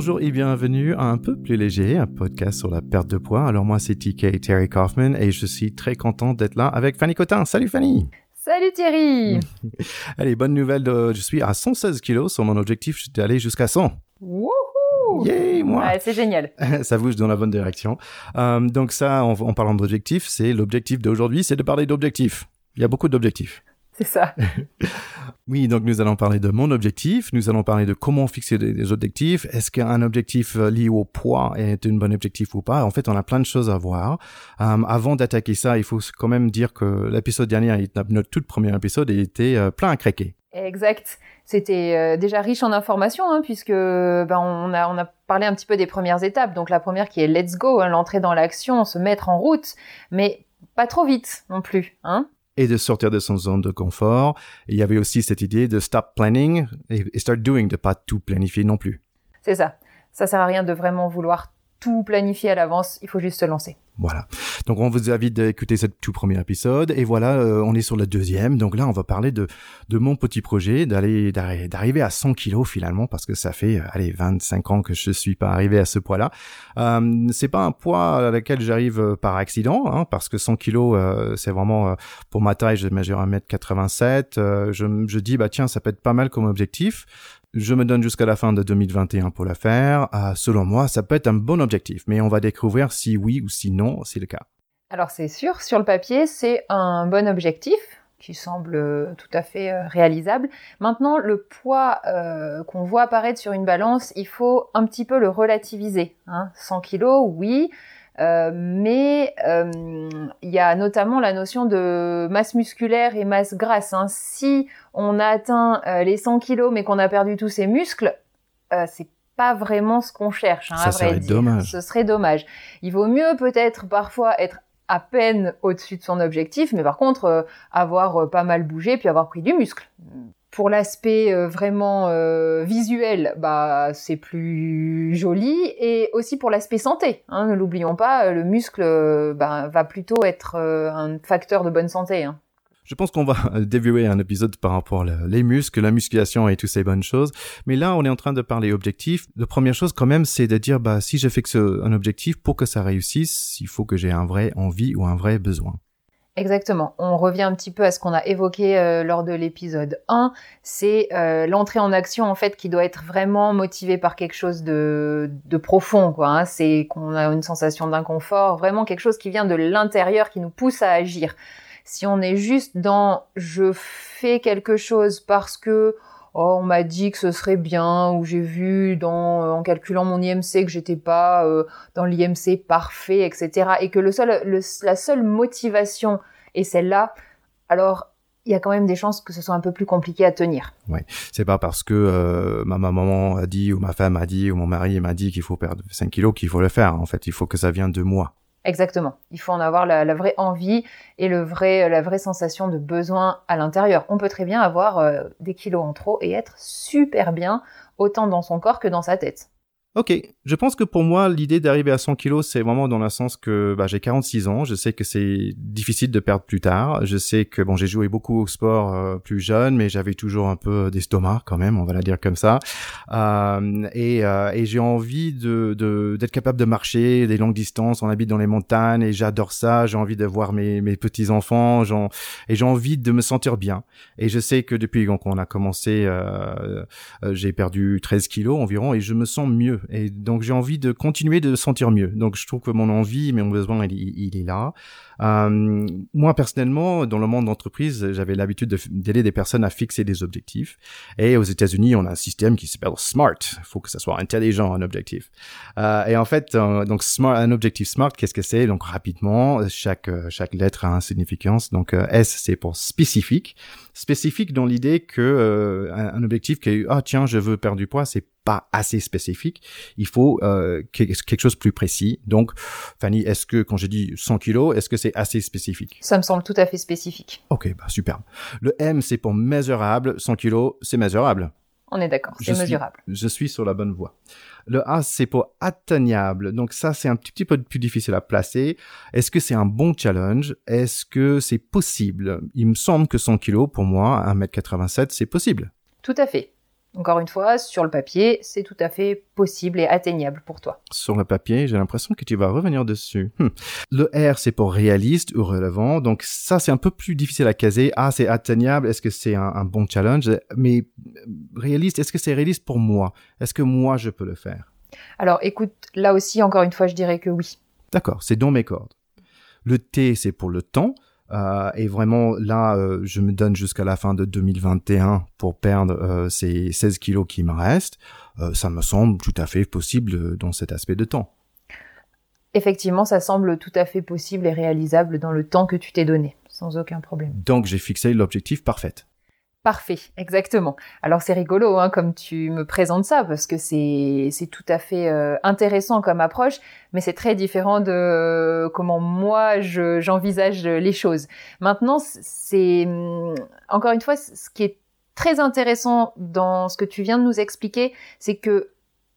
Bonjour et bienvenue à Un peu plus léger, un podcast sur la perte de poids. Alors moi c'est TK Terry Kaufman et je suis très content d'être là avec Fanny Cotin. Salut Fanny Salut Thierry Allez, bonne nouvelle, de, je suis à 116 kilos sur mon objectif, je suis allé jusqu'à 100. Wouhou Yay, moi Ouais, c'est génial. Ça bouge dans la bonne direction. Euh, donc ça, en, en parlant d'objectifs, c'est l'objectif d'aujourd'hui, c'est de parler d'objectifs. Il y a beaucoup d'objectifs. C'est ça. Oui, donc nous allons parler de mon objectif, nous allons parler de comment fixer des, objectifs, est-ce qu'un objectif euh, lié au poids est un bon objectif ou pas? En fait, on a plein de choses à voir. Euh, avant d'attaquer ça, il faut quand même dire que l'épisode dernier, notre tout premier épisode, était euh, plein à craquer. Exact. C'était déjà riche en informations, hein, puisque ben, on, a, on a parlé un petit peu des premières étapes. Donc la première qui est let's go, hein, l'entrée dans l'action, se mettre en route, mais pas trop vite non plus. Hein et de sortir de son zone de confort. Il y avait aussi cette idée de stop planning et, et start doing, de pas tout planifier non plus. C'est ça. Ça sert à rien de vraiment vouloir tout planifier à l'avance. Il faut juste se lancer. Voilà. Donc on vous invite d'écouter ce tout premier épisode et voilà, euh, on est sur le deuxième. Donc là, on va parler de de mon petit projet d'aller d'arriver à 100 kilos finalement parce que ça fait euh, allez 25 ans que je suis pas arrivé à ce poids-là. Euh, c'est pas un poids à lequel j'arrive euh, par accident hein, parce que 100 kilos euh, c'est vraiment pour ma taille, je mesure 1m87. Euh, je je dis bah tiens, ça peut être pas mal comme objectif. Je me donne jusqu'à la fin de 2021 pour le faire. Euh, selon moi, ça peut être un bon objectif, mais on va découvrir si oui ou si non c'est le cas. Alors c'est sûr, sur le papier, c'est un bon objectif qui semble euh, tout à fait euh, réalisable. Maintenant, le poids euh, qu'on voit apparaître sur une balance, il faut un petit peu le relativiser. Hein. 100 kilos, oui, euh, mais euh, il y a notamment la notion de masse musculaire et masse grasse. Hein. Si on a atteint euh, les 100 kilos mais qu'on a perdu tous ses muscles, euh, c'est pas vraiment ce qu'on cherche. Hein, Ça à vrai serait dire. dommage. Ce serait dommage. Il vaut mieux peut-être parfois être à peine au-dessus de son objectif, mais par contre euh, avoir pas mal bougé puis avoir pris du muscle. Pour l'aspect euh, vraiment euh, visuel, bah c'est plus joli et aussi pour l'aspect santé. Hein, ne l'oublions pas, euh, le muscle bah, va plutôt être un facteur de bonne santé. Hein. Je pense qu'on va dévier un épisode par rapport à les muscles, la musculation et toutes ces bonnes choses. Mais là, on est en train de parler objectifs. La première chose, quand même, c'est de dire, bah, si je fixe un objectif, pour que ça réussisse, il faut que j'ai un vrai envie ou un vrai besoin. Exactement. On revient un petit peu à ce qu'on a évoqué euh, lors de l'épisode 1. C'est euh, l'entrée en action en fait qui doit être vraiment motivée par quelque chose de, profond. quoi. Hein. C'est qu'on a une sensation d'inconfort, vraiment quelque chose qui vient de l'intérieur, qui nous pousse à agir. Si on est juste dans je fais quelque chose parce que oh, on m'a dit que ce serait bien ou j'ai vu dans euh, en calculant mon IMC que j'étais pas euh, dans l'IMC parfait, etc. Et que le seul, le- la seule motivation est celle-là, alors il y a quand même des chances que ce soit un peu plus compliqué à tenir. C'est pas parce que euh, ma, ma maman a dit ou ma femme a dit ou mon mari m'a dit qu'il faut perdre 5 kilos qu'il faut le faire. En fait, il faut que ça vienne de moi. Exactement. Il faut en avoir la, vraie envie et le vrai, la vraie sensation de besoin à l'intérieur. On peut très bien avoir euh, des kilos en trop et être super bien, autant dans son corps que dans sa tête. Ok, je pense que pour moi, l'idée d'arriver à 100 kilos, c'est vraiment dans le sens que bah, j'ai 46 ans, je sais que c'est difficile de perdre plus tard, je sais que bon, j'ai joué beaucoup au sport euh, plus jeune, mais j'avais toujours un peu d'estomac quand même, on va la dire comme ça, euh, et, euh, et j'ai envie d'être capable de marcher des longues distances. On habite dans les montagnes et j'adore ça. J'ai envie de voir mes mes petits enfants, j'en- et j'ai envie de me sentir bien. Et je sais que depuis qu'on a commencé, euh, euh, j'ai perdu 13 kilos environ et je me sens mieux. Et donc j'ai envie de continuer de sentir mieux. Donc je trouve que mon envie, mon besoin, il, est là. Euh, moi personnellement, dans le monde d'entreprise, j'avais l'habitude d'aider des personnes à fixer des objectifs. Et aux États-Unis, on a un système qui s'appelle SMART. Il faut que ça soit intelligent un objectif. Euh, et en fait, euh, donc smart, un objectif SMART, qu'est-ce que c'est? Donc rapidement, chaque euh, chaque lettre a une significance. Donc euh, S c'est pour spécifique, spécifique dans l'idée que un, un objectif qui est ah tiens je veux perdre du poids, c'est pas assez spécifique. Il faut euh, quelque chose de plus précis. Donc, Fanny, est-ce que quand j'ai dit 100 kilos, est-ce que c'est assez spécifique? Ça me semble tout à fait spécifique. Ok, bah superbe. Le M, c'est pour mesurable. 100 kilos, c'est mesurable. On est d'accord, c'est mesurable. je suis sur la bonne voie. Le A, c'est pour atteignable. Donc ça, c'est un petit, petit peu plus difficile à placer. Est-ce que c'est un bon challenge? Est-ce que c'est possible? Il me semble que 100 kilos, pour moi, 1m87, c'est possible. Tout à fait. Encore une fois, sur le papier, c'est tout à fait possible et atteignable pour toi. Sur le papier, j'ai l'impression que tu vas revenir dessus. Hmm. Le R, c'est pour réaliste ou relevant. Donc ça, c'est un peu plus difficile à caser. Ah, c'est atteignable. Est-ce que c'est un, bon challenge? Mais euh, réaliste, est-ce que c'est réaliste pour moi? Est-ce que moi, je peux le faire? Alors écoute, là aussi, encore une fois, je dirais que oui. D'accord, c'est dans mes cordes. Le T, c'est pour le temps. Euh, et vraiment, là, euh, je me donne jusqu'à la fin de 2021 pour perdre euh, ces 16 kilos qui me restent. ça me semble tout à fait possible dans cet aspect de temps. Effectivement, ça semble tout à fait possible et réalisable dans le temps que tu t'es donné, sans aucun problème. Donc, j'ai fixé l'objectif parfait. Parfait, exactement. Alors c'est rigolo hein, comme tu me présentes ça parce que c'est tout à fait euh, intéressant comme approche, mais c'est très différent de euh, comment moi je j'envisage les choses. Maintenant, c'est hum, encore une fois ce qui est très intéressant dans ce que tu viens de nous expliquer, c'est que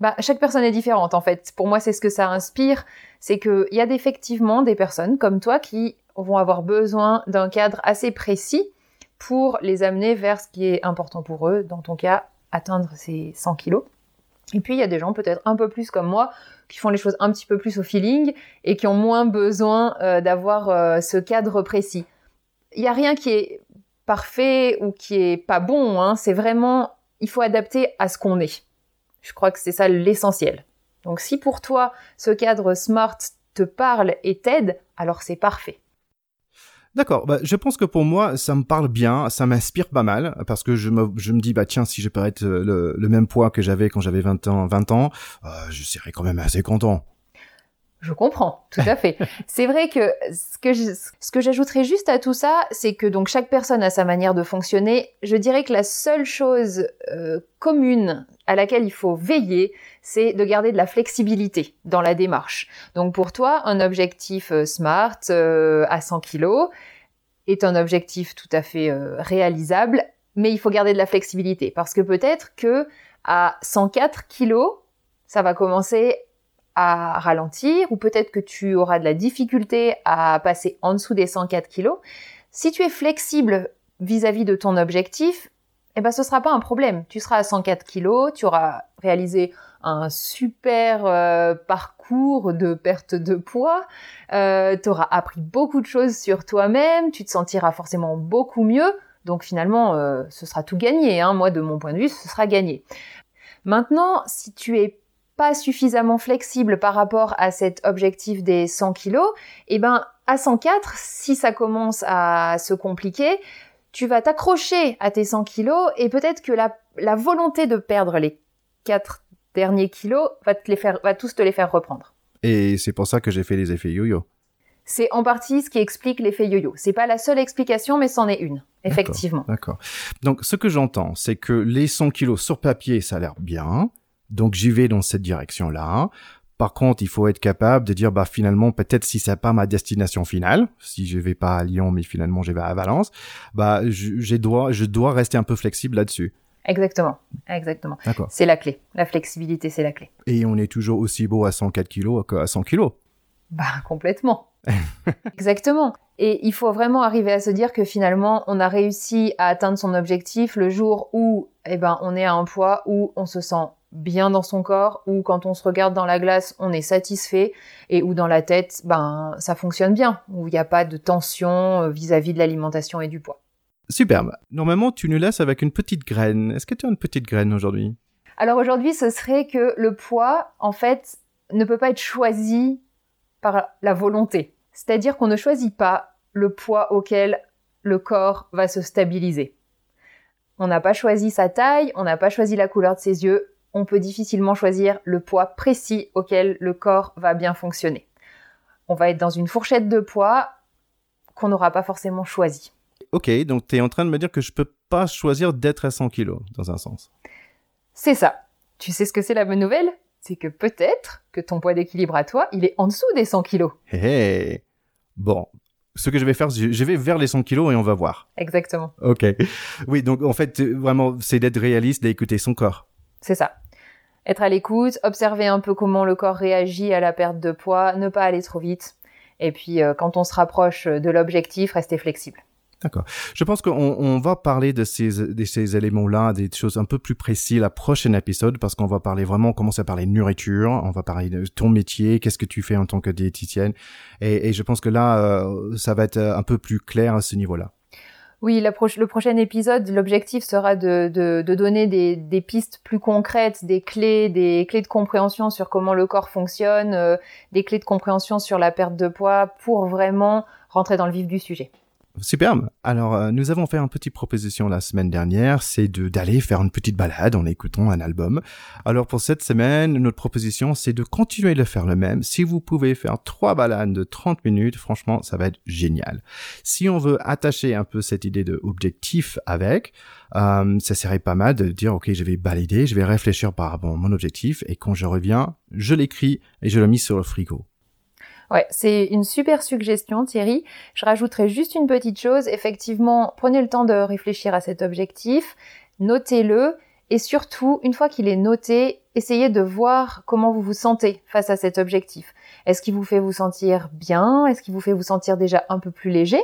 bah, chaque personne est différente en fait. Pour moi, c'est ce que ça inspire, c'est que il y a effectivement des personnes comme toi qui vont avoir besoin d'un cadre assez précis pour les amener vers ce qui est important pour eux, dans ton cas, atteindre ces 100 kilos. Et puis il y a des gens peut-être un peu plus comme moi qui font les choses un petit peu plus au feeling et qui ont moins besoin euh, d'avoir euh, ce cadre précis. Il n'y a rien qui est parfait ou qui est pas bon. Hein. C'est vraiment, il faut adapter à ce qu'on est. Je crois que c'est ça l'essentiel. Donc si pour toi ce cadre smart te parle et t'aide, alors c'est parfait. D'accord. Bah, je pense que pour moi, ça me parle bien, ça m'inspire pas mal parce que je me, je me dis bah tiens, si je peux être le, le même poids que j'avais quand j'avais 20 ans, 20 ans, euh, je serais quand même assez content. Je comprends, tout à fait. c'est vrai que ce que ce que j'ajouterais juste à tout ça, c'est que donc chaque personne a sa manière de fonctionner. Je dirais que la seule chose euh, commune à laquelle il faut veiller, c'est de garder de la flexibilité dans la démarche. Donc pour toi, un objectif euh, SMART euh, à 100 kg est un objectif tout à fait réalisable, mais il faut garder de la flexibilité parce que peut-être que à 104 kg, ça va commencer ralentir ou peut-être que tu auras de la difficulté à passer en dessous des 104 kg. Si tu es flexible vis-à-vis -vis de ton objectif, eh ben ce sera pas un problème. Tu seras à 104 kilos, tu auras réalisé un super euh, parcours de perte de poids, euh, tu auras appris beaucoup de choses sur toi-même, tu te sentiras forcément beaucoup mieux. Donc finalement, euh, ce sera tout gagné. Hein. Moi, de mon point de vue, ce sera gagné. Maintenant, si tu es pas suffisamment flexible par rapport à cet objectif des 100 kilos, eh ben à 104, si ça commence à se compliquer, tu vas t'accrocher à tes 100 kilos et peut-être que la, volonté de perdre les 4 derniers kilos va, te les faire, va tous te les faire reprendre. Et c'est pour ça que j'ai fait les effets yo-yo. C'est en partie ce qui explique l'effet yo-yo. C'est pas la seule explication, mais c'en est une, effectivement. D'accord. Donc, ce que j'entends, c'est que les 100 kilos sur papier, ça a l'air bien. Donc, j'y vais dans cette direction-là. Par contre, il faut être capable de dire, bah finalement, peut-être si c'est pas ma destination finale, si je vais pas à Lyon, mais finalement je vais à Valence, bah je, dois, je dois rester un peu flexible là-dessus. Exactement, exactement. C'est la clé. La flexibilité, c'est la clé. Et on est toujours aussi beau à 104 kilos qu'à 100 kilos. Bah complètement. Exactement. Et il faut vraiment arriver à se dire que finalement, on a réussi à atteindre son objectif le jour où, eh ben, on est à un poids où on se sent bien dans son corps, ou quand on se regarde dans la glace, on est satisfait, et où dans la tête, ben, ça fonctionne bien, où il n'y a pas de tension euh, vis-à-vis de l'alimentation et du poids. Superbe. Normalement, tu nous laisses avec une petite graine. Est-ce que tu as une petite graine aujourd'hui? Alors aujourd'hui, ce serait que le poids, en fait, ne peut pas être choisi par la volonté. C'est-à-dire qu'on ne choisit pas le poids auquel le corps va se stabiliser. On n'a pas choisi sa taille, on n'a pas choisi la couleur de ses yeux, on peut difficilement choisir le poids précis auquel le corps va bien fonctionner. On va être dans une fourchette de poids qu'on n'aura pas forcément choisi. Ok, donc tu es en train de me dire que je peux pas choisir d'être à 100 kg, dans un sens. C'est ça. Tu sais ce que c'est la bonne nouvelle? C'est que peut-être que ton poids d'équilibre à toi, il est en dessous des 100 kilos. Hé Bon, ce que je vais faire, je vais vers les 100 kilos et on va voir. Exactement. Ok. Oui, donc en fait, vraiment, c'est d'être réaliste, d'écouter son corps. C'est ça. Être à l'écoute, observer un peu comment le corps réagit à la perte de poids, ne pas aller trop vite. Et puis, euh, quand on se rapproche de l'objectif, rester flexible. D'accord. Je pense qu'on on va parler de ces, de ces éléments-là, des choses un peu plus précises la prochaine épisode, parce qu'on va parler vraiment, commencer à parler nourriture, on va parler de ton métier, qu'est-ce que tu fais en tant que diététicienne, et, et je pense que là, euh, ça va être un peu plus clair à ce niveau-là. Oui, le prochain épisode, l'objectif sera de, donner des, des, pistes plus concrètes, des clés, des clés de compréhension sur comment le corps fonctionne, euh, des clés de compréhension sur la perte de poids, pour vraiment rentrer dans le vif du sujet. Superbe. Alors, euh, nous avons fait une petite proposition la semaine dernière, c'est de d'aller faire une petite balade en écoutant un album. Alors pour cette semaine, notre proposition, c'est de continuer de faire le même. Si vous pouvez faire trois balades de 30 minutes, franchement, ça va être génial. Si on veut attacher un peu cette idée de objectif avec, euh, ça serait pas mal de dire, ok, je vais balader, je vais réfléchir par rapport à mon objectif, et quand je reviens, je l'écris et je le mets sur le frigo. Ouais, c'est une super suggestion, Thierry. Je rajouterai juste une petite chose. Effectivement, prenez le temps de réfléchir à cet objectif, notez-le, et surtout, une fois qu'il est noté, essayez de voir comment vous vous sentez face à cet objectif. Est-ce qu'il vous fait vous sentir bien? Est-ce qu'il vous fait vous sentir déjà un peu plus léger?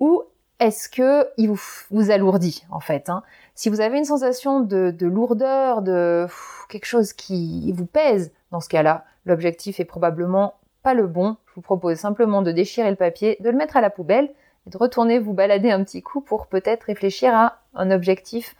Ou est-ce que il vous, vous alourdit en fait hein? Si vous avez une sensation de, de lourdeur, de quelque chose qui vous pèse, dans ce cas-là, l'objectif est probablement pas le bon. Je vous propose simplement de déchirer le papier, de le mettre à la poubelle et de retourner vous balader un petit coup pour peut-être réfléchir à un objectif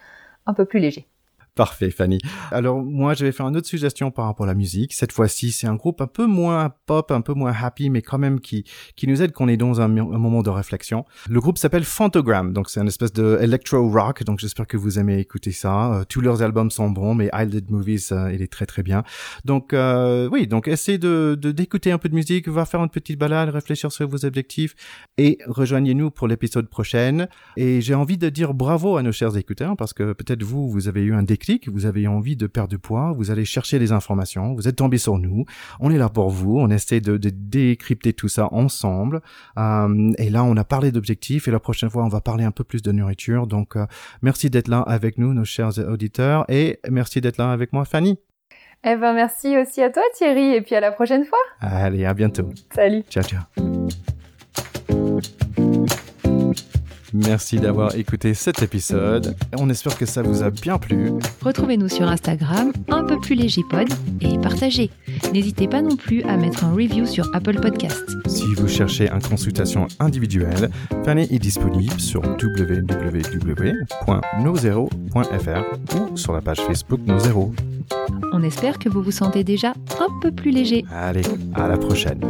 un peu plus léger. Parfait, Fanny. Alors moi, je vais faire une autre suggestion par rapport à la musique. Cette fois-ci, c'est un groupe un peu moins pop, un peu moins happy, mais quand même qui qui nous aide qu'on est dans un, moment de réflexion. Le groupe s'appelle Phantogram, donc c'est une espèce de electro rock. Donc j'espère que vous aimez écouter ça. Euh, tous leurs albums sont bons, mais I Did Movies, euh, il est très très bien. Donc euh, oui, donc essayez de d'écouter un peu de musique, va faire une petite balade, réfléchir sur vos objectifs et rejoignez-nous pour l'épisode prochain. Et j'ai envie de dire bravo à nos chers écouteurs parce que peut-être vous vous avez eu un déclic vous avez envie de perdre du poids, vous allez chercher des informations, vous êtes tombé sur nous, on est là pour vous, on essaie de, décrypter tout ça ensemble. Euh, et là, on a parlé d'objectifs et la prochaine fois, on va parler un peu plus de nourriture. Donc, euh, merci d'être là avec nous, nos chers auditeurs, et merci d'être là avec moi, Fanny. Eh ben, merci aussi à toi, Thierry, et puis à la prochaine fois. Allez, à bientôt. Salut. Ciao, ciao. Merci d'avoir écouté cet épisode. On espère que ça vous a bien plu. Retrouvez-nous sur Instagram, un peu plus léger pod, et partagez. N'hésitez pas non plus à mettre un review sur Apple Podcasts. Si vous cherchez une consultation individuelle, Fanny est disponible sur www.nozero.fr ou sur la page Facebook Nozero. On espère que vous vous sentez déjà un peu plus léger. Allez, à la prochaine.